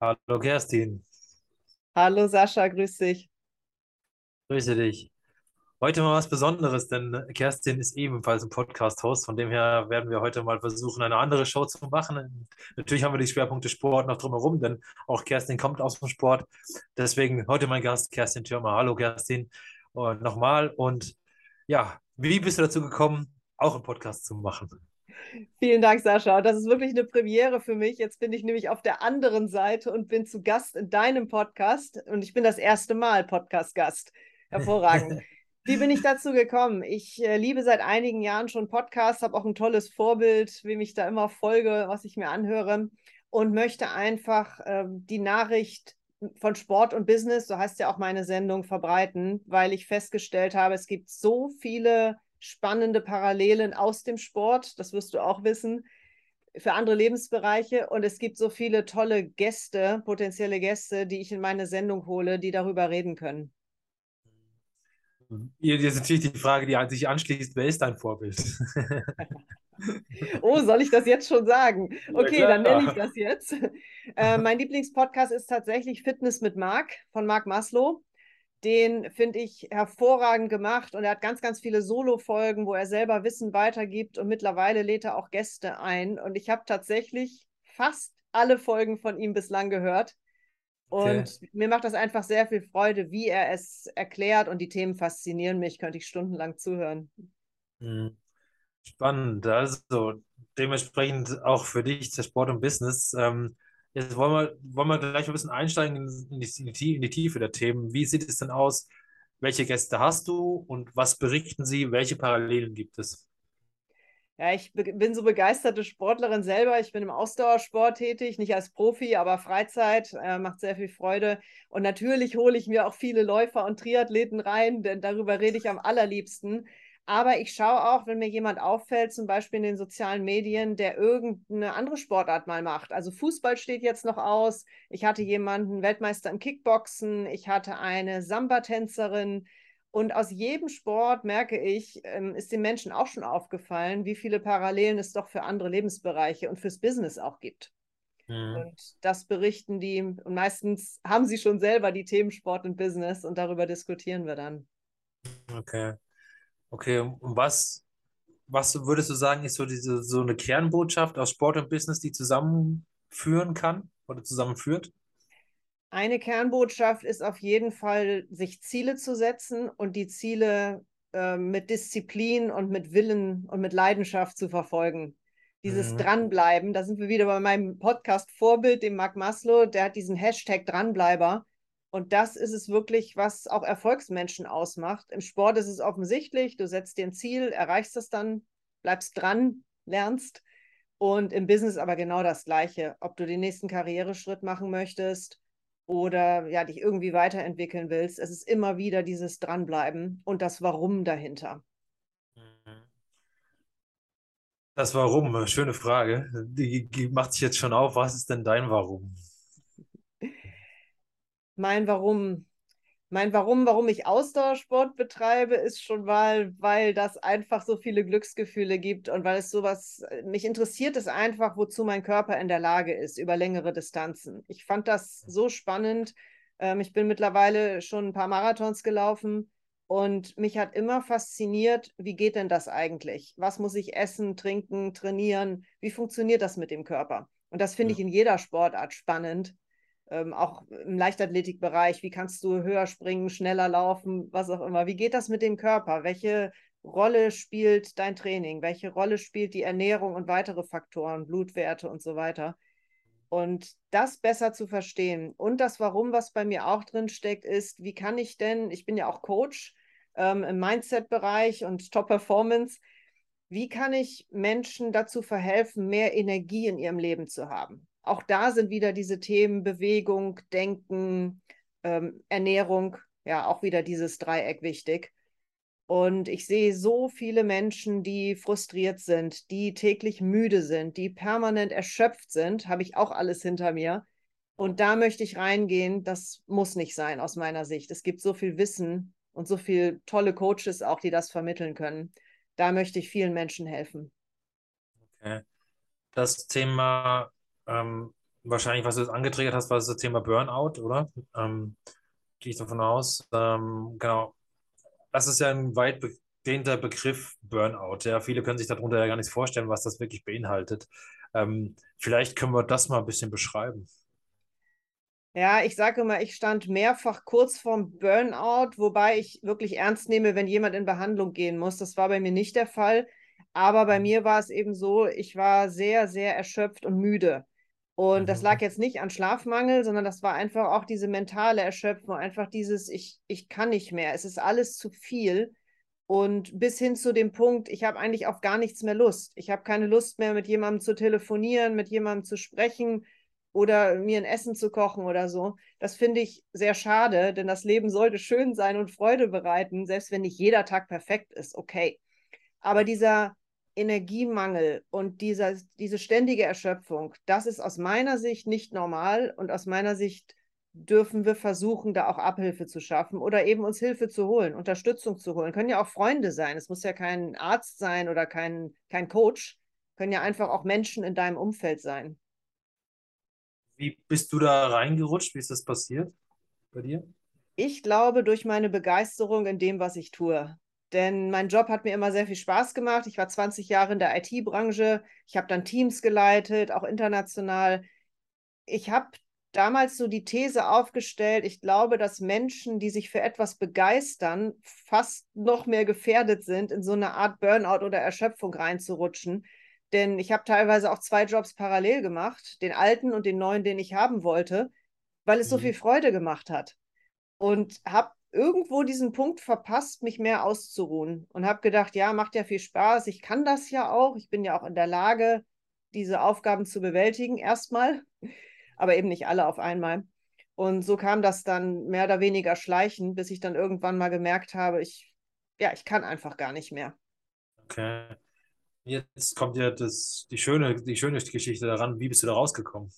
Hallo Kerstin, Hallo Sascha, grüß dich. grüße dich. Heute mal was Besonderes, denn Kerstin ist ebenfalls ein Podcast-Host. Von dem her werden wir heute mal versuchen, eine andere Show zu machen. Natürlich haben wir die Schwerpunkte Sport noch drumherum, denn auch Kerstin kommt aus dem Sport. Deswegen heute mein Gast, Kerstin Thürmer. Hallo Kerstin, und nochmal. Und ja, wie bist du dazu gekommen, auch einen Podcast zu machen? Vielen Dank, Sascha. Das ist wirklich eine Premiere für mich. Jetzt bin ich nämlich auf der anderen Seite und bin zu Gast in deinem Podcast. Und ich bin das erste Mal Podcast-Gast. Hervorragend. Wie bin ich dazu gekommen? Ich äh, liebe seit einigen Jahren schon Podcasts, habe auch ein tolles Vorbild, wem ich da immer folge, was ich mir anhöre und möchte einfach äh, die Nachricht von Sport und Business, so heißt ja auch meine Sendung, verbreiten, weil ich festgestellt habe, es gibt so viele spannende Parallelen aus dem Sport, das wirst du auch wissen, für andere Lebensbereiche. Und es gibt so viele tolle Gäste, potenzielle Gäste, die ich in meine Sendung hole, die darüber reden können. Jetzt natürlich die Frage, die sich anschließt, wer ist dein Vorbild? oh, soll ich das jetzt schon sagen? Okay, ja, dann nenne ich das jetzt. Äh, mein Lieblingspodcast ist tatsächlich Fitness mit Marc von Marc Maslow. Den finde ich hervorragend gemacht und er hat ganz, ganz viele Solo-Folgen, wo er selber Wissen weitergibt und mittlerweile lädt er auch Gäste ein. Und ich habe tatsächlich fast alle Folgen von ihm bislang gehört. Und okay. mir macht das einfach sehr viel Freude, wie er es erklärt und die Themen faszinieren mich, könnte ich stundenlang zuhören. Hm. Spannend. Also dementsprechend auch für dich, der Sport und Business. Ähm, Jetzt wollen wir, wollen wir gleich ein bisschen einsteigen in die, in die Tiefe der Themen. Wie sieht es denn aus? Welche Gäste hast du und was berichten sie? Welche Parallelen gibt es? Ja, ich bin so begeisterte Sportlerin selber. Ich bin im Ausdauersport tätig, nicht als Profi, aber Freizeit, äh, macht sehr viel Freude. Und natürlich hole ich mir auch viele Läufer und Triathleten rein, denn darüber rede ich am allerliebsten. Aber ich schaue auch, wenn mir jemand auffällt, zum Beispiel in den sozialen Medien, der irgendeine andere Sportart mal macht. Also Fußball steht jetzt noch aus. Ich hatte jemanden Weltmeister im Kickboxen. Ich hatte eine Samba-Tänzerin. Und aus jedem Sport merke ich, ähm, ist den Menschen auch schon aufgefallen, wie viele Parallelen es doch für andere Lebensbereiche und fürs Business auch gibt. Mhm. Und das berichten die. Und meistens haben sie schon selber die Themen Sport und Business und darüber diskutieren wir dann. Okay. Okay, und was, was würdest du sagen, ist so diese so eine Kernbotschaft aus Sport und Business, die zusammenführen kann oder zusammenführt? Eine Kernbotschaft ist auf jeden Fall, sich Ziele zu setzen und die Ziele äh, mit Disziplin und mit Willen und mit Leidenschaft zu verfolgen. Dieses mhm. Dranbleiben, da sind wir wieder bei meinem Podcast-Vorbild, dem Mark Maslow, der hat diesen Hashtag Dranbleiber. Und das ist es wirklich, was auch Erfolgsmenschen ausmacht. Im Sport ist es offensichtlich, du setzt dir ein Ziel, erreichst es dann, bleibst dran, lernst. Und im Business aber genau das Gleiche. Ob du den nächsten Karriereschritt machen möchtest oder ja, dich irgendwie weiterentwickeln willst, es ist immer wieder dieses Dranbleiben und das Warum dahinter. Das Warum, schöne Frage. Die macht sich jetzt schon auf. Was ist denn dein Warum? Mein Warum. Mein Warum, warum ich Ausdauersport betreibe, ist schon mal, weil das einfach so viele Glücksgefühle gibt und weil es sowas, mich interessiert es einfach, wozu mein Körper in der Lage ist über längere Distanzen. Ich fand das so spannend. Ähm, ich bin mittlerweile schon ein paar Marathons gelaufen und mich hat immer fasziniert, wie geht denn das eigentlich? Was muss ich essen, trinken, trainieren? Wie funktioniert das mit dem Körper? Und das finde ich in jeder Sportart spannend ähm, auch im Leichtathletikbereich, wie kannst du höher springen, schneller laufen, was auch immer. Wie geht das mit dem Körper? Welche Rolle spielt dein Training? Welche Rolle spielt die Ernährung und weitere Faktoren, Blutwerte und so weiter? Und das besser zu verstehen. Und das Warum, was bei mir auch drin steckt, ist, wie kann ich denn, ich bin ja auch Coach ähm, im Mindset-Bereich und Top-Performance, wie kann ich Menschen dazu verhelfen, mehr Energie in ihrem Leben zu haben? Auch da sind wieder diese Themen Bewegung, Denken, ähm, Ernährung, ja, auch wieder dieses Dreieck wichtig. Und ich sehe so viele Menschen, die frustriert sind, die täglich müde sind, die permanent erschöpft sind, habe ich auch alles hinter mir. Und da möchte ich reingehen. Das muss nicht sein aus meiner Sicht. Es gibt so viel Wissen und so viele tolle Coaches auch, die das vermitteln können. Da möchte ich vielen Menschen helfen. Okay. Das Thema ähm, wahrscheinlich, was du jetzt angetriggert hast, war das Thema Burnout, oder? Ähm, gehe ich davon aus. Ähm, genau. Das ist ja ein weit dehnter Begriff Burnout. Ja, viele können sich darunter ja gar nicht vorstellen, was das wirklich beinhaltet. Ähm, vielleicht können wir das mal ein bisschen beschreiben. Ja, ich sage immer, ich stand mehrfach kurz vorm Burnout, wobei ich wirklich ernst nehme, wenn jemand in Behandlung gehen muss. Das war bei mir nicht der Fall. Aber bei mhm. mir war es eben so, ich war sehr, sehr erschöpft und müde. Und mhm. das lag jetzt nicht an Schlafmangel, sondern das war einfach auch diese mentale Erschöpfung, einfach dieses, ich, ich kann nicht mehr, es ist alles zu viel. Und bis hin zu dem Punkt, ich habe eigentlich auf gar nichts mehr Lust. Ich habe keine Lust mehr, mit jemandem zu telefonieren, mit jemandem zu sprechen oder mir ein Essen zu kochen oder so. Das finde ich sehr schade, denn das Leben sollte schön sein und Freude bereiten, selbst wenn nicht jeder Tag perfekt ist, okay. Aber dieser Energiemangel und dieser, diese ständige Erschöpfung, das ist aus meiner Sicht nicht normal und aus meiner Sicht dürfen wir versuchen, da auch Abhilfe zu schaffen oder eben uns Hilfe zu holen, Unterstützung zu holen. Können ja auch Freunde sein. Es muss ja kein Arzt sein oder kein, kein Coach. Können ja einfach auch Menschen in deinem Umfeld sein. Wie bist du da reingerutscht? Wie ist das passiert bei dir? Ich glaube, durch meine Begeisterung in dem, was ich tue. Denn mein Job hat mir immer sehr viel Spaß gemacht. Ich war 20 Jahre in der IT-Branche. Ich habe dann Teams geleitet, auch international. Ich habe damals so die These aufgestellt, ich glaube, dass Menschen, die sich für etwas begeistern, fast noch mehr gefährdet sind, in so eine Art Burnout oder Erschöpfung reinzurutschen. Denn ich habe teilweise auch zwei Jobs parallel gemacht, den alten und den neuen, den ich haben wollte, weil es mhm. so viel Freude gemacht hat. Und habe irgendwo diesen Punkt verpasst, mich mehr auszuruhen. Und habe gedacht, ja, macht ja viel Spaß, ich kann das ja auch, ich bin ja auch in der Lage, diese Aufgaben zu bewältigen, erstmal, aber eben nicht alle auf einmal. Und so kam das dann mehr oder weniger schleichend, bis ich dann irgendwann mal gemerkt habe, ich, ja, ich kann einfach gar nicht mehr. Okay. Jetzt kommt ja das, die, schöne, die schöne Geschichte daran. Wie bist du da rausgekommen?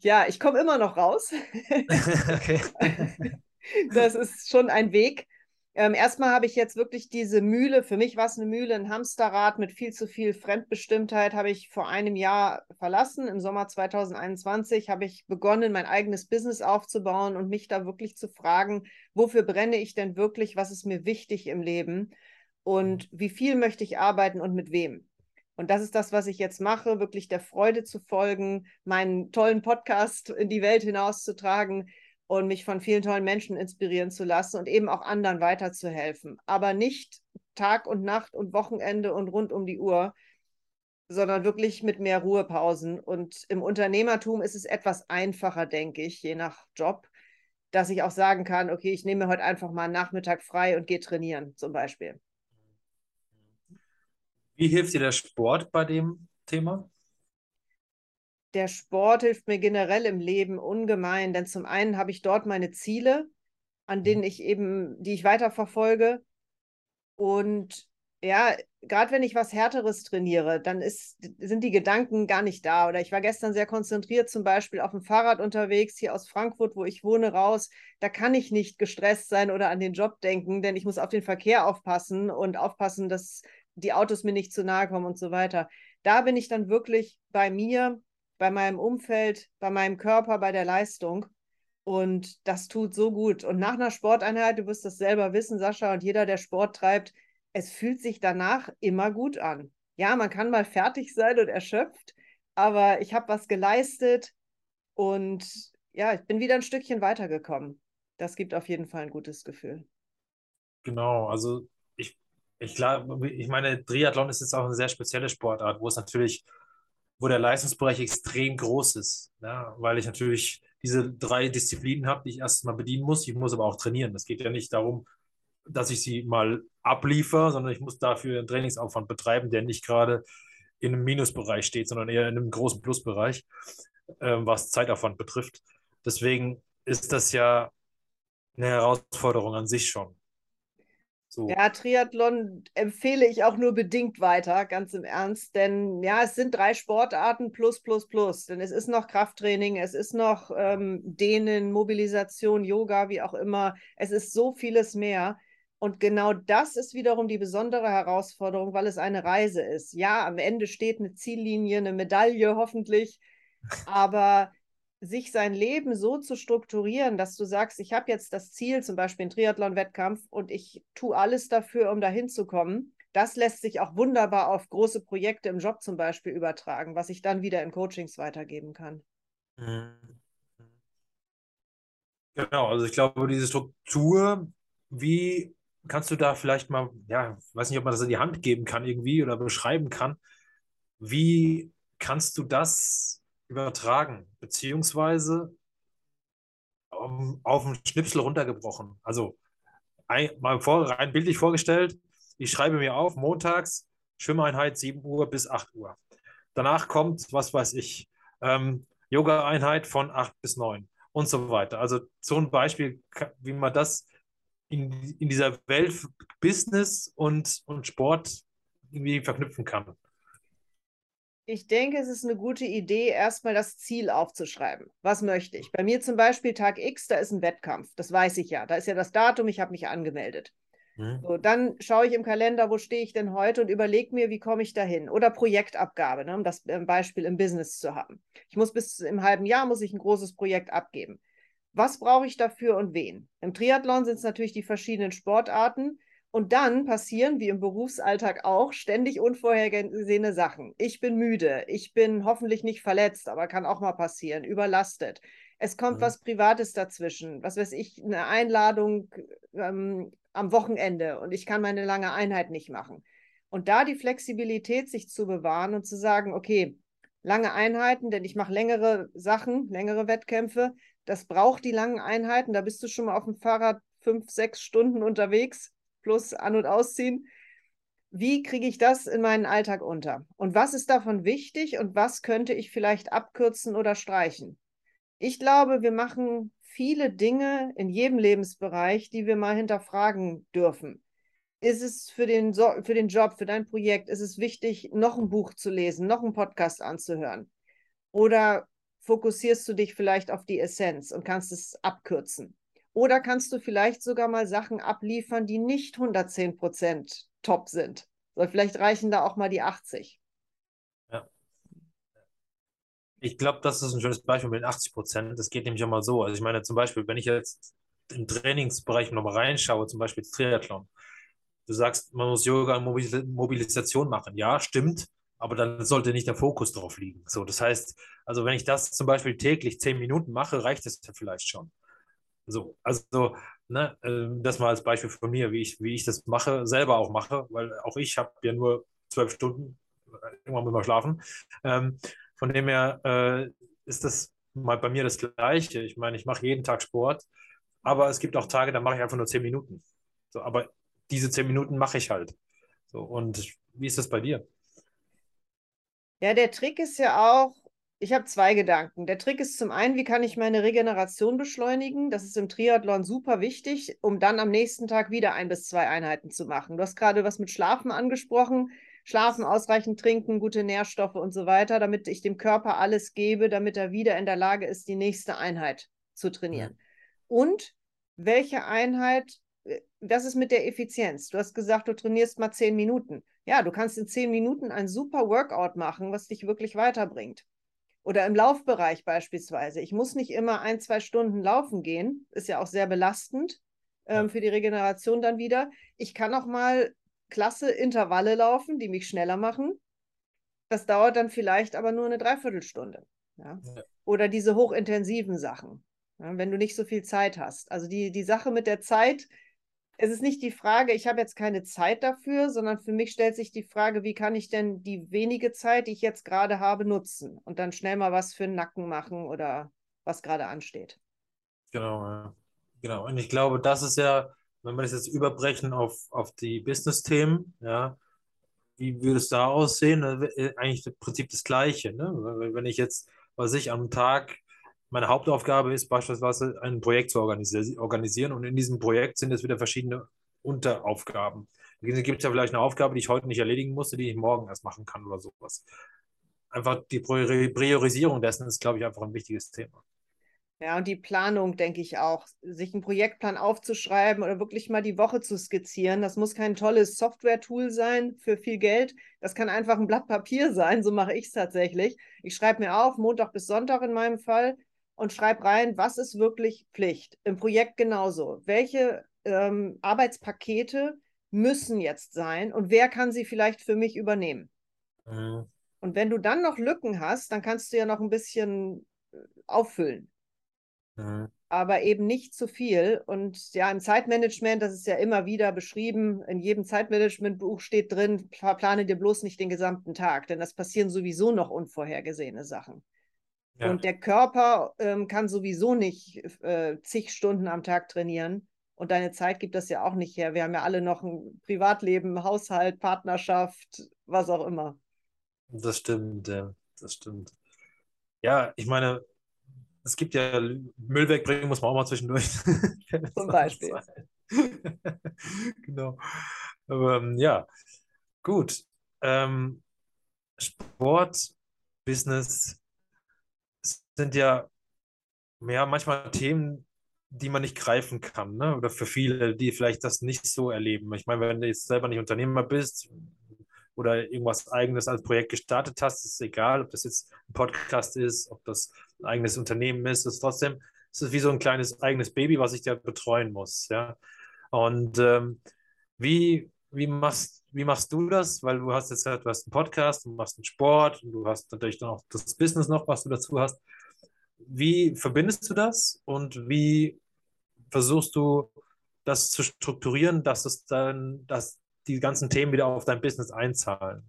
Ja, ich komme immer noch raus. okay. Das ist schon ein Weg. Ähm, erstmal habe ich jetzt wirklich diese Mühle, für mich war es eine Mühle, ein Hamsterrad mit viel zu viel Fremdbestimmtheit, habe ich vor einem Jahr verlassen. Im Sommer 2021 habe ich begonnen, mein eigenes Business aufzubauen und mich da wirklich zu fragen, wofür brenne ich denn wirklich, was ist mir wichtig im Leben? und wie viel möchte ich arbeiten und mit wem. Und das ist das, was ich jetzt mache, wirklich der Freude zu folgen, meinen tollen Podcast in die Welt hinauszutragen und mich von vielen tollen Menschen inspirieren zu lassen und eben auch anderen weiterzuhelfen. Aber nicht Tag und Nacht und Wochenende und rund um die Uhr, sondern wirklich mit mehr Ruhepausen. Und im Unternehmertum ist es etwas einfacher, denke ich, je nach Job, dass ich auch sagen kann, okay, ich nehme heute einfach mal einen Nachmittag frei und gehe trainieren zum Beispiel. Wie hilft dir der Sport bei dem Thema? Der Sport hilft mir generell im Leben ungemein, denn zum einen habe ich dort meine Ziele, an mhm. denen ich eben, die ich weiterverfolge. Und ja, gerade wenn ich was Härteres trainiere, dann ist, sind die Gedanken gar nicht da. Oder ich war gestern sehr konzentriert, zum Beispiel auf dem Fahrrad unterwegs, hier aus Frankfurt, wo ich wohne, raus. Da kann ich nicht gestresst sein oder an den Job denken, denn ich muss auf den Verkehr aufpassen und aufpassen, dass die Autos mir nicht zu nahe kommen und so weiter. Da bin ich dann wirklich bei mir, bei meinem Umfeld, bei meinem Körper, bei der Leistung. Und das tut so gut. Und nach einer Sporteinheit, du wirst das selber wissen, Sascha, und jeder, der Sport treibt, es fühlt sich danach immer gut an. Ja, man kann mal fertig sein und erschöpft, aber ich habe was geleistet und ja, ich bin wieder ein Stückchen weitergekommen. Das gibt auf jeden Fall ein gutes Gefühl. Genau, also ich glaube, ich meine, Triathlon ist jetzt auch eine sehr spezielle Sportart, wo es natürlich, wo der Leistungsbereich extrem groß ist, ja, weil ich natürlich diese drei Disziplinen habe, die ich erst mal bedienen muss. Ich muss aber auch trainieren. Es geht ja nicht darum, dass ich sie mal abliefere, sondern ich muss dafür einen Trainingsaufwand betreiben, der nicht gerade in einem Minusbereich steht, sondern eher in einem großen Plusbereich, äh, was Zeitaufwand betrifft. Deswegen ist das ja eine Herausforderung an sich schon. So. Ja, Triathlon empfehle ich auch nur bedingt weiter, ganz im Ernst. Denn ja, es sind drei Sportarten plus, plus, plus. Denn es ist noch Krafttraining, es ist noch ähm, Dehnen, Mobilisation, Yoga, wie auch immer. Es ist so vieles mehr. Und genau das ist wiederum die besondere Herausforderung, weil es eine Reise ist. Ja, am Ende steht eine Ziellinie, eine Medaille hoffentlich. Aber sich sein Leben so zu strukturieren, dass du sagst, ich habe jetzt das Ziel, zum Beispiel einen Triathlon-Wettkampf, und ich tue alles dafür, um dahin zu kommen, das lässt sich auch wunderbar auf große Projekte im Job zum Beispiel übertragen, was ich dann wieder in Coachings weitergeben kann. Mhm. Genau, also ich glaube, diese Struktur, wie kannst du da vielleicht mal, ja, weiß nicht, ob man das in die Hand geben kann irgendwie oder beschreiben kann, wie kannst du das übertragen, beziehungsweise um, auf den Schnipsel runtergebrochen? Also ein, mal vor, rein bildlich vorgestellt, ich schreibe mir auf, montags Schwimmeinheit 7 Uhr bis 8 Uhr. Danach kommt, was weiß ich, ähm, Yoga-Einheit von 8 bis 9 und so weiter. Also so ein Beispiel, wie man das in, in dieser Welt Business und, und Sport irgendwie verknüpfen kann. Ich denke, es ist eine gute Idee, erstmal das Ziel aufzuschreiben. Was möchte ich? Bei mir zum Beispiel Tag X, da ist ein Wettkampf. Das weiß ich ja. Da ist ja das Datum, ich habe mich angemeldet. Mhm. So, dann schaue ich im Kalender, wo stehe ich denn heute und überlege mir, wie komme ich dahin. Oder Projektabgabe, ne, um das äh, Beispiel im Business zu haben. Ich muss bis im halben Jahr muss ich ein großes Projekt abgeben. Was brauche ich dafür und wen? Im Triathlon sind es natürlich die verschiedenen Sportarten. Und dann passieren, wie im Berufsalltag auch, ständig unvorhergesehene Sachen. Ich bin müde, ich bin hoffentlich nicht verletzt, aber kann auch mal passieren, überlastet. Es kommt mhm. was Privates dazwischen, was weiß ich, eine Einladung ähm, am Wochenende und ich kann meine lange Einheit nicht machen. Und da die Flexibilität sich zu bewahren und zu sagen, okay, lange Einheiten, denn ich mache längere Sachen, längere Wettkämpfe, das braucht die langen Einheiten, da bist du schon mal auf dem Fahrrad fünf, sechs Stunden unterwegs plus an- und ausziehen. Wie kriege ich das in meinen Alltag unter? Und was ist davon wichtig und was könnte ich vielleicht abkürzen oder streichen? Ich glaube, wir machen viele Dinge in jedem Lebensbereich, die wir mal hinterfragen dürfen. Ist es für den, für den Job, für dein Projekt, ist es wichtig, noch ein Buch zu lesen, noch einen Podcast anzuhören? Oder fokussierst du dich vielleicht auf die Essenz und kannst es abkürzen? Oder kannst du vielleicht sogar mal Sachen abliefern, die nicht 110 Prozent top sind? Oder vielleicht reichen da auch mal die 80. Ja. Ich glaube, das ist ein schönes Beispiel mit den 80 Prozent. Das geht nämlich auch mal so. Also ich meine zum Beispiel, wenn ich jetzt im Trainingsbereich nochmal reinschaue, zum Beispiel Triathlon, du sagst, man muss Yoga und Mobilisation machen. Ja, stimmt, aber dann sollte nicht der Fokus drauf liegen. So, das heißt, also wenn ich das zum Beispiel täglich zehn Minuten mache, reicht es ja vielleicht schon. So, also, ne, ähm, das mal als Beispiel von mir, wie ich, wie ich das mache, selber auch mache, weil auch ich habe ja nur zwölf Stunden, irgendwann muss man schlafen. Ähm, von dem her äh, ist das mal bei mir das Gleiche. Ich meine, ich mache jeden Tag Sport, aber es gibt auch Tage, da mache ich einfach nur zehn Minuten. So, aber diese zehn Minuten mache ich halt. So, und wie ist das bei dir? Ja, der Trick ist ja auch, ich habe zwei Gedanken. Der Trick ist zum einen, wie kann ich meine Regeneration beschleunigen? Das ist im Triathlon super wichtig, um dann am nächsten Tag wieder ein bis zwei Einheiten zu machen. Du hast gerade was mit Schlafen angesprochen. Schlafen, ausreichend trinken, gute Nährstoffe und so weiter, damit ich dem Körper alles gebe, damit er wieder in der Lage ist, die nächste Einheit zu trainieren. Und welche Einheit, äh, das ist mit der Effizienz. Du hast gesagt, du trainierst mal zehn Minuten. Ja, du kannst in zehn Minuten ein super Workout machen, was dich wirklich weiterbringt. Oder im Laufbereich beispielsweise. Ich muss nicht immer ein, zwei Stunden laufen gehen. Ist ja auch sehr belastend ähm, für die Regeneration dann wieder. Ich kann auch mal klasse Intervalle laufen, die mich schneller machen. Das dauert dann vielleicht aber nur eine Dreiviertelstunde. Ja? ja. Oder diese hochintensiven Sachen, ja, wenn du nicht so viel Zeit hast. Also die, die Sache mit der Zeit es ist nicht die Frage, ich habe jetzt keine Zeit dafür, sondern für mich stellt sich die Frage, wie kann ich denn die wenige Zeit, die ich jetzt gerade habe, nutzen und dann schnell mal was für den Nacken machen oder was gerade ansteht. Genau, ja. genau. Und ich glaube, das ist ja, wenn wir das jetzt überbrechen auf, auf die Business-Themen, ja, wie würde es da aussehen? Eigentlich im Prinzip das Gleiche. Ne? Wenn ich jetzt, was ich am Tag meine Hauptaufgabe ist beispielsweise ein Projekt zu organisieren und in diesem Projekt sind es wieder verschiedene Unteraufgaben. Da gibt es ja vielleicht eine Aufgabe, die ich heute nicht erledigen musste, die ich morgen erst machen kann oder sowas. Einfach die Priorisierung dessen ist, glaube ich, einfach ein wichtiges Thema. Ja, und die Planung, denke ich auch, sich einen Projektplan aufzuschreiben oder wirklich mal die Woche zu skizzieren. Das muss kein tolles Software-Tool sein für viel Geld. Das kann einfach ein Blatt Papier sein. So mache ich es tatsächlich. Ich schreibe mir auf, Montag bis Sonntag in meinem Fall, und schreibe rein, was ist wirklich Pflicht. Im Projekt genauso. Welche ähm, Arbeitspakete müssen jetzt sein und wer kann sie vielleicht für mich übernehmen? Mhm. Und wenn du dann noch Lücken hast, dann kannst du ja noch ein bisschen äh, auffüllen. Mhm. Aber eben nicht zu viel. Und ja, im Zeitmanagement, das ist ja immer wieder beschrieben, in jedem Zeitmanagementbuch steht drin, plane dir bloß nicht den gesamten Tag, denn das passieren sowieso noch unvorhergesehene Sachen. Ja. Und der Körper ähm, kann sowieso nicht äh, zig Stunden am Tag trainieren. Und deine Zeit gibt das ja auch nicht her. Wir haben ja alle noch ein Privatleben, Haushalt, Partnerschaft, was auch immer. Das stimmt, ja, das stimmt. Ja, ich meine, es gibt ja Müll wegbringen, muss man auch mal zwischendurch. Zum Beispiel. genau. Aber, ähm, ja, gut. Ähm, Sport, Business sind ja, ja manchmal Themen, die man nicht greifen kann, ne? Oder für viele, die vielleicht das nicht so erleben. Ich meine, wenn du jetzt selber nicht Unternehmer bist, oder irgendwas eigenes als Projekt gestartet hast, ist egal, ob das jetzt ein Podcast ist, ob das ein eigenes Unternehmen ist, ist trotzdem, es ist wie so ein kleines eigenes Baby, was ich da betreuen muss, ja. Und ähm, wie, wie machst, wie machst du das? Weil du hast jetzt du hast einen Podcast, du machst einen Sport und du hast natürlich dann auch das Business noch, was du dazu hast. Wie verbindest du das und wie versuchst du das zu strukturieren, dass es dann, dass die ganzen Themen wieder auf dein Business einzahlen?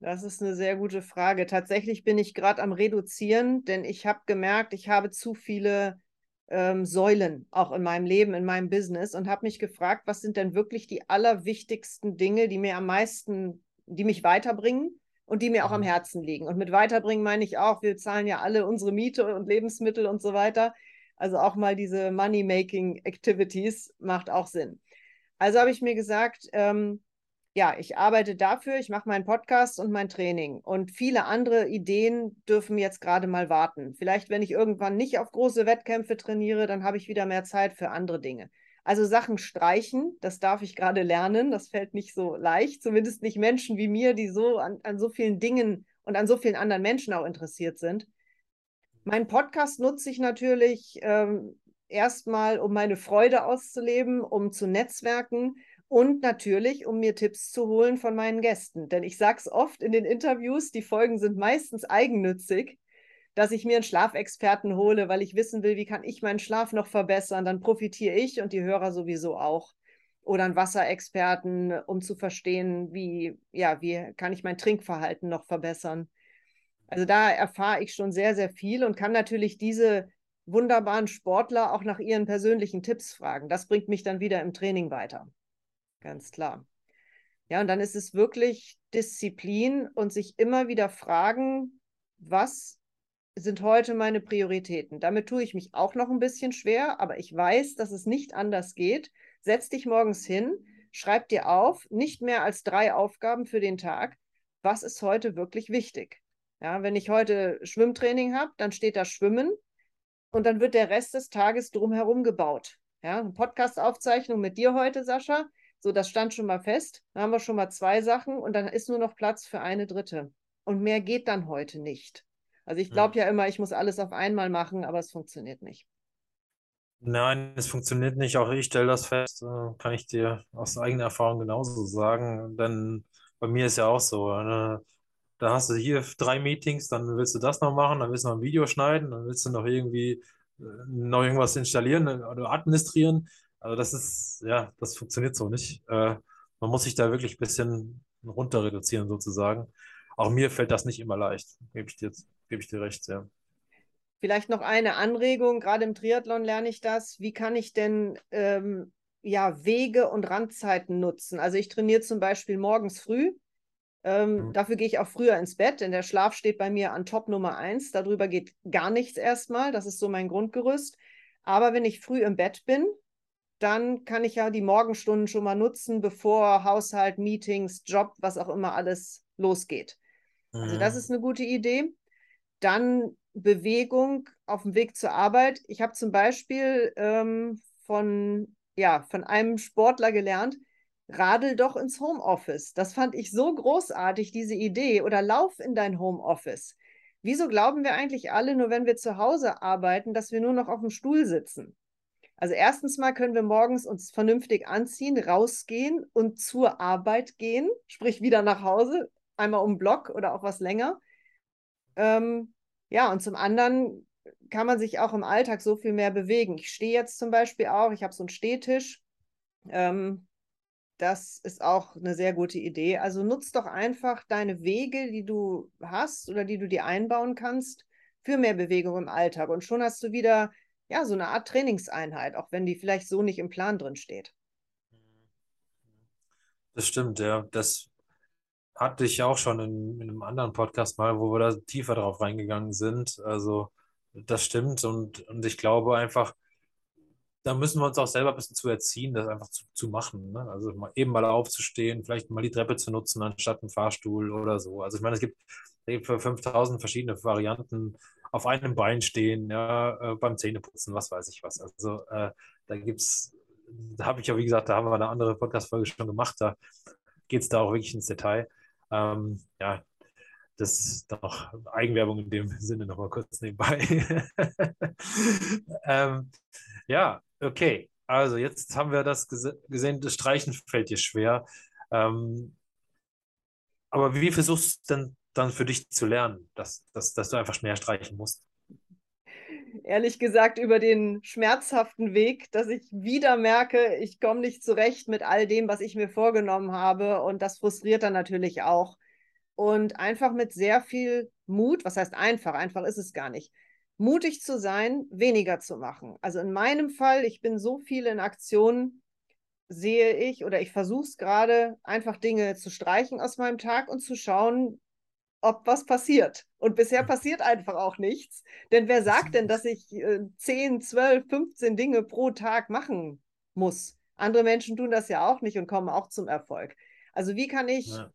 Das ist eine sehr gute Frage. Tatsächlich bin ich gerade am Reduzieren, denn ich habe gemerkt, ich habe zu viele ähm, Säulen auch in meinem Leben, in meinem Business und habe mich gefragt, was sind denn wirklich die allerwichtigsten Dinge, die mir am meisten, die mich weiterbringen und die mir auch am mhm. Herzen liegen. Und mit weiterbringen meine ich auch, wir zahlen ja alle unsere Miete und Lebensmittel und so weiter. Also auch mal diese Money-Making-Activities macht auch Sinn. Also habe ich mir gesagt, ähm, ja, ich arbeite dafür, ich mache meinen Podcast und mein Training. Und viele andere Ideen dürfen jetzt gerade mal warten. Vielleicht, wenn ich irgendwann nicht auf große Wettkämpfe trainiere, dann habe ich wieder mehr Zeit für andere Dinge. Also Sachen streichen, das darf ich gerade lernen. Das fällt nicht so leicht, zumindest nicht Menschen wie mir, die so an, an so vielen Dingen und an so vielen anderen Menschen auch interessiert sind. Mein Podcast nutze ich natürlich ähm, erstmal, um meine Freude auszuleben, um zu netzwerken und natürlich, um mir Tipps zu holen von meinen Gästen. Denn ich sage es oft in den Interviews, die Folgen sind meistens eigennützig, dass ich mir einen Schlafexperten hole, weil ich wissen will, wie kann ich meinen Schlaf noch verbessern. Dann profitiere ich und die Hörer sowieso auch. Oder einen Wasserexperten, um zu verstehen, wie, ja, wie kann ich mein Trinkverhalten noch verbessern. Also da erfahre ich schon sehr, sehr viel und kann natürlich diese wunderbaren Sportler auch nach ihren persönlichen Tipps fragen. Das bringt mich dann wieder im Training weiter. Ganz klar. Ja, und dann ist es wirklich Disziplin und sich immer wieder fragen, was sind heute meine Prioritäten? Damit tue ich mich auch noch ein bisschen schwer, aber ich weiß, dass es nicht anders geht. Setz dich morgens hin, schreib dir auf, nicht mehr als drei Aufgaben für den Tag. Was ist heute wirklich wichtig? Ja, wenn ich heute Schwimmtraining habe, dann steht da Schwimmen und dann wird der Rest des Tages drumherum gebaut. Ja, eine Podcast-Aufzeichnung mit dir heute, Sascha. So, das stand schon mal fest. Da haben wir schon mal zwei Sachen und dann ist nur noch Platz für eine dritte. Und mehr geht dann heute nicht. Also ich glaube hm. ja immer, ich muss alles auf einmal machen, aber es funktioniert nicht. Nein, es funktioniert nicht. Auch ich stelle das fest, äh, kann ich dir aus eigener Erfahrung genauso sagen. Denn bei mir ist ja auch so. Ne? da hast du hier drei Meetings, dann willst du das noch machen, dann willst du noch ein Video schneiden, dann willst du noch irgendwie äh, noch irgendwas installieren äh, oder administrieren. Also das ist, ja, das funktioniert so nicht. Äh, man muss sich da wirklich ein bisschen runter reduzieren sozusagen. Auch mir fällt das nicht immer leicht, gebe ich dir, gebe ich dir recht, ja. Vielleicht noch eine Anregung, gerade im Triathlon lerne ich das. Wie kann ich denn ähm, ja, Wege und Randzeiten nutzen? Also ich trainiere zum Beispiel morgens früh, ähm, mhm. Dafür gehe ich auch früher ins Bett, denn der Schlaf steht bei mir an Top Nummer eins. Darüber geht gar nichts erstmal. Das ist so mein Grundgerüst. Aber wenn ich früh im Bett bin, dann kann ich ja die Morgenstunden schon mal nutzen, bevor Haushalt, Meetings, Job, was auch immer alles losgeht. Mhm. Also das mhm. ist eine gute Idee. Dann Bewegung auf dem Weg zur Arbeit. Ich habe zum Beispiel ähm, von, ja, von einem Sportler gelernt, radel doch ins Homeoffice. Das fand ich so großartig, diese Idee. Oder lauf in dein Homeoffice. Wieso glauben wir eigentlich alle, nur wenn wir zu Hause arbeiten, dass wir nur noch auf dem Stuhl sitzen? Also erstens mal können wir morgens uns vernünftig anziehen, rausgehen und zur Arbeit gehen, sprich wieder nach Hause, einmal um Block oder auch was länger. Ähm, ja, und zum anderen kann man sich auch im Alltag so viel mehr bewegen. Ich stehe jetzt zum Beispiel auch, ich habe so einen Stehtisch. Ähm, das ist auch eine sehr gute Idee. Also nutz doch einfach deine Wege, die du hast oder die du dir einbauen kannst, für mehr Bewegung im Alltag. Und schon hast du wieder ja so eine Art Trainingseinheit, auch wenn die vielleicht so nicht im Plan drin steht. Das stimmt, ja. Das hatte ich auch schon in, in einem anderen Podcast mal, wo wir da tiefer drauf reingegangen sind. Also das stimmt und, und ich glaube einfach, da müssen wir uns auch selber ein bisschen zu erziehen, das einfach zu, zu machen. Ne? Also mal, eben mal aufzustehen, vielleicht mal die Treppe zu nutzen anstatt einen Fahrstuhl oder so. Also ich meine, es gibt für 5000 verschiedene Varianten auf einem Bein stehen, ja, äh, beim Zähneputzen, was weiß ich was. Also äh, da gibt es, da habe ich ja, wie gesagt, da haben wir eine andere Podcast-Folge schon gemacht, da geht es da auch wirklich ins Detail. Ähm, ja, das ist noch Eigenwerbung in dem Sinne nochmal kurz nebenbei. ähm, ja, okay. Also jetzt haben wir das gesehen, das Streichen fällt dir schwer. Ähm, aber wie versuchst du denn dann für dich zu lernen, dass, dass, dass du einfach mehr streichen musst? Ehrlich gesagt, über den schmerzhaften Weg, dass ich wieder merke, ich komme nicht zurecht mit all dem, was ich mir vorgenommen habe. Und das frustriert dann natürlich auch. Und einfach mit sehr viel Mut, was heißt einfach, einfach ist es gar nicht, mutig zu sein, weniger zu machen. Also in meinem Fall, ich bin so viel in Aktion, sehe ich oder ich versuche es gerade, einfach Dinge zu streichen aus meinem Tag und zu schauen, ob was passiert. Und bisher passiert einfach auch nichts. Denn wer sagt denn, dass ich äh, 10, 12, 15 Dinge pro Tag machen muss? Andere Menschen tun das ja auch nicht und kommen auch zum Erfolg. Also wie kann ich ja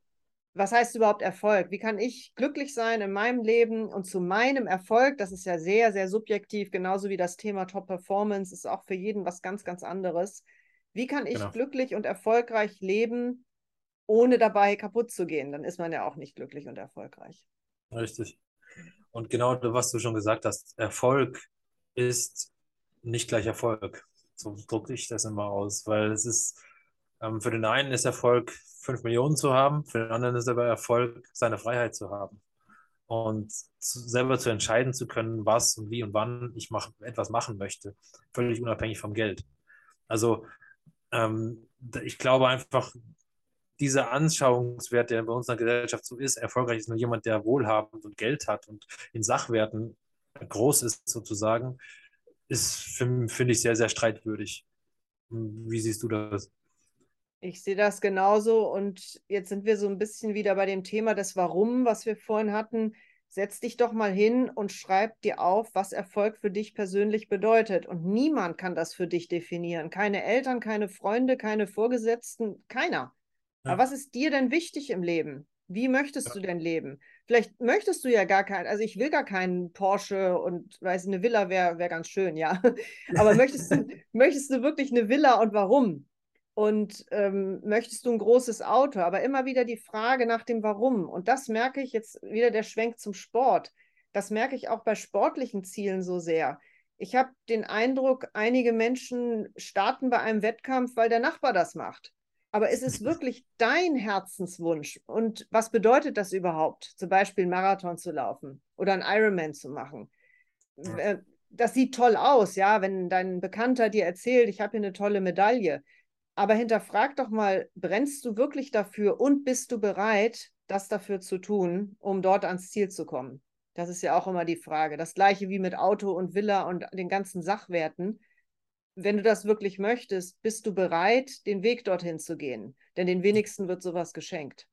was heißt überhaupt Erfolg? Wie kann ich glücklich sein in meinem Leben und zu meinem Erfolg? Das ist ja sehr, sehr subjektiv, genauso wie das Thema Top Performance ist auch für jeden was ganz, ganz anderes. Wie kann ich genau. glücklich und erfolgreich leben, ohne dabei kaputt zu gehen? Dann ist man ja auch nicht glücklich und erfolgreich. Richtig. Und genau was du schon gesagt hast, Erfolg ist nicht gleich Erfolg. So drücke ich das immer aus, weil es ist, ähm, für den einen ist Erfolg 5 Millionen zu haben, für den anderen ist aber Erfolg, seine Freiheit zu haben. Und zu, selber zu entscheiden zu können, was und wie und wann ich mach, etwas machen möchte, völlig unabhängig vom Geld. Also ähm, ich glaube einfach, dieser Anschauungswert, der bei unserer Gesellschaft so ist, erfolgreich ist nur jemand, der wohlhabend und Geld hat und in Sachwerten groß ist sozusagen, ist, finde ich, sehr, sehr streitwürdig. Wie siehst du das? Ich sehe das genauso und jetzt sind wir so ein bisschen wieder bei dem Thema des Warum, was wir vorhin hatten. Setz dich doch mal hin und schreib dir auf, was Erfolg für dich persönlich bedeutet. Und niemand kann das für dich definieren. Keine Eltern, keine Freunde, keine Vorgesetzten, keiner. Ja. Aber was ist dir denn wichtig im Leben? Wie möchtest ja. du denn leben? Vielleicht möchtest du ja gar keinen, also ich will gar keinen Porsche und weiß, eine Villa wäre wär ganz schön, ja. Aber möchtest du, möchtest du wirklich eine Villa und warum? und ähm, möchtest du ein großes Auto, aber immer wieder die Frage nach dem Warum. Und das merke ich jetzt wieder der Schwenk zum Sport. Das merke ich auch bei sportlichen Zielen so sehr. Ich habe den Eindruck, einige Menschen starten bei einem Wettkampf, weil der Nachbar das macht. Aber ist es wirklich dein Herzenswunsch? Und was bedeutet das überhaupt, zum Beispiel einen Marathon zu laufen oder einen Ironman zu machen? Äh, das sieht toll aus, ja, wenn dein Bekannter dir erzählt, ich habe hier eine tolle Medaille. Aber hinterfrag doch mal, brennst du wirklich dafür und bist du bereit, das dafür zu tun, um dort ans Ziel zu kommen? Das ist ja auch immer die Frage. Das gleiche wie mit Auto und Villa und den ganzen Sachwerten. Wenn du das wirklich möchtest, bist du bereit, den Weg dorthin zu gehen? Denn den wenigsten wird sowas geschenkt.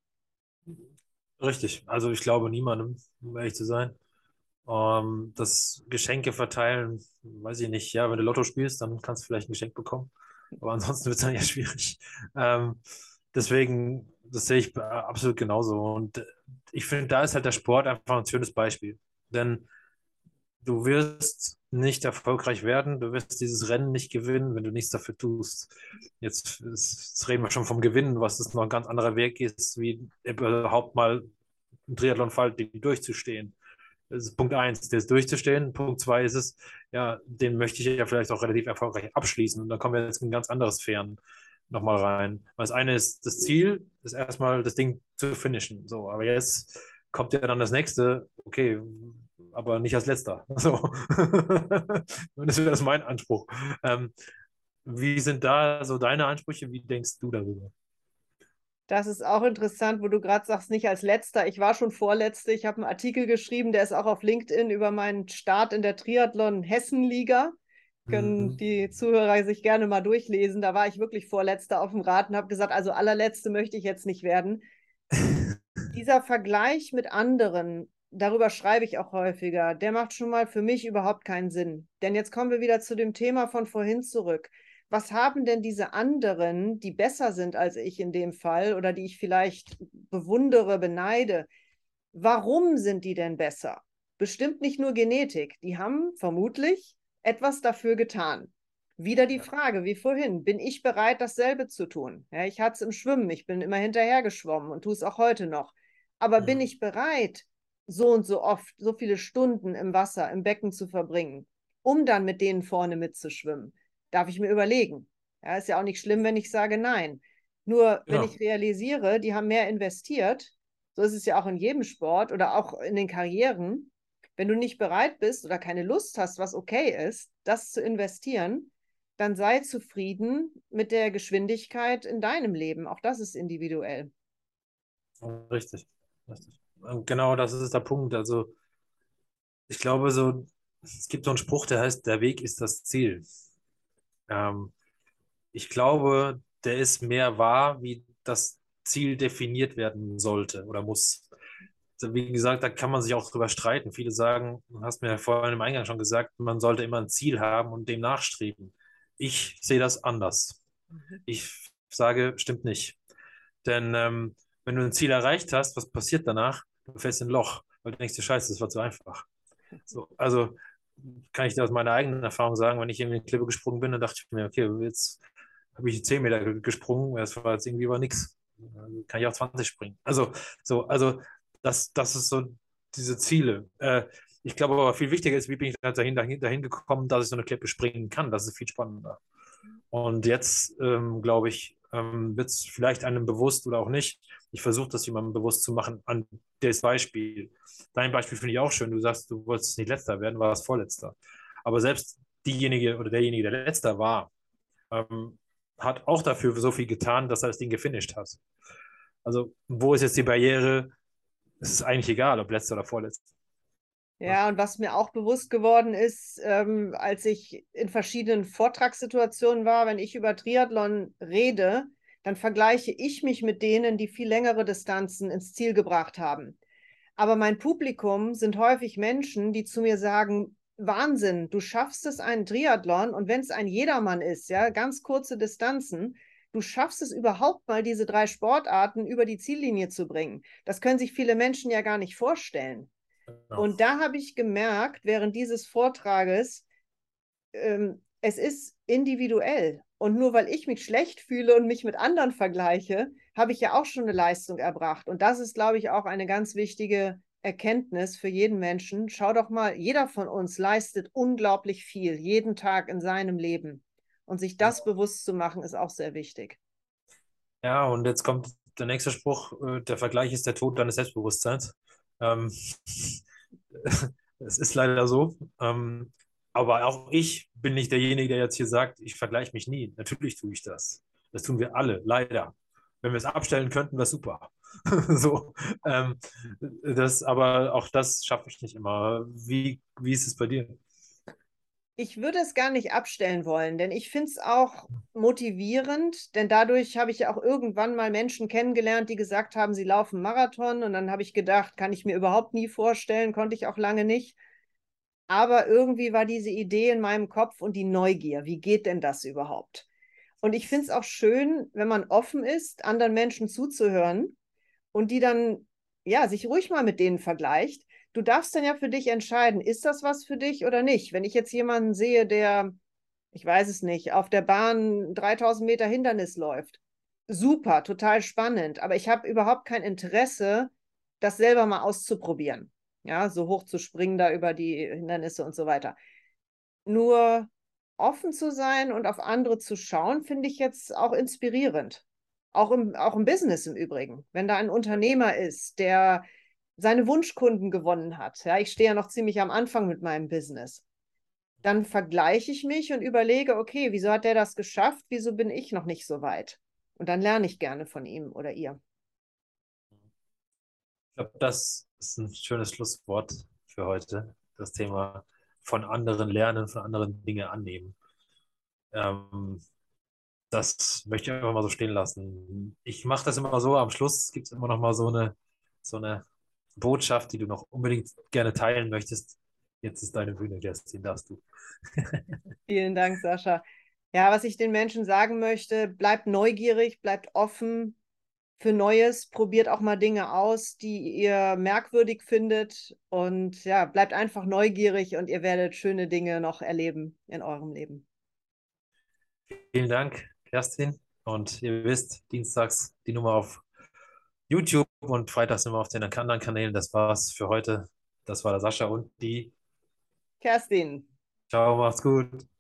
Richtig. Also ich glaube niemandem, um ehrlich zu sein. Ähm, das Geschenke verteilen, weiß ich nicht. Ja, wenn du Lotto spielst, dann kannst du vielleicht ein Geschenk bekommen. Aber ansonsten wird es dann ja schwierig. Ähm, deswegen, das sehe ich absolut genauso. Und ich finde, da ist halt der Sport einfach ein schönes Beispiel. Denn du wirst nicht erfolgreich werden, du wirst dieses Rennen nicht gewinnen, wenn du nichts dafür tust. Jetzt, jetzt reden wir schon vom Gewinnen, was es noch ein ganz anderer Weg ist, wie überhaupt mal im Triathlon-Fall durchzustehen. Das ist Punkt eins, das durchzustehen. Punkt zwei ist es, ja, den möchte ich ja vielleicht auch relativ erfolgreich abschließen. Und da kommen wir jetzt in ganz andere Sphären nochmal rein. Das eine ist das Ziel, ist erstmal das Ding zu finishen. So, aber jetzt kommt ja dann das nächste, okay, aber nicht als letzter. So. das wäre das mein Anspruch. Ähm, wie sind da so deine Ansprüche? Wie denkst du darüber? Das ist auch interessant, wo du gerade sagst, nicht als letzter. Ich war schon vorletzte. Ich habe einen Artikel geschrieben, der ist auch auf LinkedIn über meinen Start in der Triathlon Hessen-Liga. Können mhm. die Zuhörer sich gerne mal durchlesen. Da war ich wirklich vorletzter auf dem Rad und habe gesagt, also allerletzte möchte ich jetzt nicht werden. Dieser Vergleich mit anderen, darüber schreibe ich auch häufiger, der macht schon mal für mich überhaupt keinen Sinn. Denn jetzt kommen wir wieder zu dem Thema von vorhin zurück. Was haben denn diese anderen, die besser sind als ich in dem Fall oder die ich vielleicht bewundere, beneide, warum sind die denn besser? Bestimmt nicht nur Genetik. Die haben vermutlich etwas dafür getan. Wieder die Frage, wie vorhin, bin ich bereit, dasselbe zu tun? Ja, ich hatte es im Schwimmen, ich bin immer hinterher geschwommen und tue es auch heute noch. Aber mhm. bin ich bereit, so und so oft, so viele Stunden im Wasser, im Becken zu verbringen, um dann mit denen vorne mitzuschwimmen. Darf ich mir überlegen. Ja, ist ja auch nicht schlimm, wenn ich sage nein. Nur wenn ja. ich realisiere, die haben mehr investiert, so ist es ja auch in jedem Sport oder auch in den Karrieren. Wenn du nicht bereit bist oder keine Lust hast, was okay ist, das zu investieren, dann sei zufrieden mit der Geschwindigkeit in deinem Leben. Auch das ist individuell. Richtig. Richtig genau das ist der Punkt. Also ich glaube, so, es gibt so einen Spruch, der heißt, der Weg ist das Ziel. Ähm, ich glaube, der ist mehr wahr, wie das Ziel definiert werden sollte oder muss. Wie gesagt, da kann man sich auch drüber streiten. Viele sagen, du hast mir vorhin im Eingang schon gesagt, man sollte immer ein Ziel haben und dem nachstreben. Ich sehe das anders. Mhm. Ich sage, stimmt nicht. Denn ähm, wenn du ein Ziel erreicht hast, was passiert danach? Du fällst in ein Loch, weil du denkst scheiße, das war zu einfach. So, also kann ich dir aus meiner eigenen Erfahrung sagen, wenn ich in eine Klippe gesprungen bin, dann dachte ich mir, okay, jetzt habe ich 10 Meter gesprungen, das war jetzt irgendwie aber nichts. Kann ich auch 20 springen. Also, so, also das, das ist so diese Ziele. Äh, ich glaube aber viel wichtiger ist, wie bin ich dahin, dahin, dahin gekommen, dass ich so eine Klippe springen kann. Das ist viel spannender. Und jetzt, ähm, glaube ich, ähm, wird es vielleicht einem bewusst oder auch nicht. Ich versuche das jemandem bewusst zu machen an das Beispiel. Dein Beispiel finde ich auch schön. Du sagst, du wolltest nicht letzter werden, war es vorletzter. Aber selbst diejenige oder derjenige, der letzter war, ähm, hat auch dafür so viel getan, dass er das Ding gefinisht hat. Also, wo ist jetzt die Barriere? Es ist eigentlich egal, ob letzter oder vorletzter. Ja, und was mir auch bewusst geworden ist, ähm, als ich in verschiedenen Vortragssituationen war, wenn ich über Triathlon rede, dann vergleiche ich mich mit denen, die viel längere Distanzen ins Ziel gebracht haben. Aber mein Publikum sind häufig Menschen, die zu mir sagen, Wahnsinn, du schaffst es einen Triathlon und wenn es ein Jedermann ist, ja, ganz kurze Distanzen, du schaffst es überhaupt mal, diese drei Sportarten über die Ziellinie zu bringen. Das können sich viele Menschen ja gar nicht vorstellen. Genau. Und da habe ich gemerkt, während dieses Vortrages, ähm, es ist individuell. Und nur weil ich mich schlecht fühle und mich mit anderen vergleiche, habe ich ja auch schon eine Leistung erbracht. Und das ist, glaube ich, auch eine ganz wichtige Erkenntnis für jeden Menschen. Schau doch mal, jeder von uns leistet unglaublich viel, jeden Tag in seinem Leben. Und sich das ja. bewusst zu machen, ist auch sehr wichtig. Ja, und jetzt kommt der nächste Spruch, äh, der Vergleich ist der Tod deines Selbstbewusstseins. Ähm, es ist leider so. Ähm, aber auch ich bin nicht derjenige, der jetzt hier sagt, ich vergleiche mich nie. Natürlich tue ich das. Das tun wir alle, leider. Wenn wir es abstellen könnten, wäre super. so, ähm, das, aber auch das schaffe ich nicht immer. Wie, wie ist es bei dir? Ich würde es gar nicht abstellen wollen, denn ich finde es auch motivierend, denn dadurch habe ich ja auch irgendwann mal Menschen kennengelernt, die gesagt haben, sie laufen Marathon und dann habe ich gedacht, kann ich mir überhaupt nie vorstellen, konnte ich auch lange nicht. Aber irgendwie war diese Idee in meinem Kopf und die Neugier, wie geht denn das überhaupt? Und ich finde es auch schön, wenn man offen ist, anderen Menschen zuzuhören und die dann, ja, sich ruhig mal mit denen vergleicht, du darfst dann ja für dich entscheiden, ist das was für dich oder nicht. Wenn ich jetzt jemanden sehe, der, ich weiß es nicht, auf der Bahn 3000 Meter Hindernis läuft, super, total spannend, aber ich habe überhaupt kein Interesse, das selber mal auszuprobieren. Ja, so hoch zu springen da über die Hindernisse und so weiter. Nur offen zu sein und auf andere zu schauen, finde ich jetzt auch inspirierend. Auch im, auch im Business im Übrigen. Wenn da ein Unternehmer ist, der seine Wunschkunden gewonnen hat, ja, ich stehe ja noch ziemlich am Anfang mit meinem Business, dann vergleiche ich mich und überlege, okay, wieso hat der das geschafft? Wieso bin ich noch nicht so weit? Und dann lerne ich gerne von ihm oder ihr. Ich glaube, das ist ein schönes Schlusswort für heute. Das Thema von anderen lernen, von anderen Dinge annehmen. Ähm, das möchte ich einfach mal so stehen lassen. Ich mache das immer so, am Schluss gibt es immer noch mal so eine, so eine Botschaft, die du noch unbedingt gerne teilen möchtest. Jetzt ist deine Bühne, Kerstin, darfst du. Vielen Dank, Sascha. Ja, was ich den Menschen sagen möchte, bleibt neugierig, bleibt offen für Neues, probiert auch mal Dinge aus, die ihr merkwürdig findet und ja, bleibt einfach neugierig und ihr werdet schöne Dinge noch erleben in eurem Leben. Vielen Dank, Kerstin. Und ihr wisst, dienstags die Nummer auf YouTube und freitags immer auf den anderen Kanälen. Das war's für heute. Das war der Sascha und die Kerstin. Ciao, macht's gut.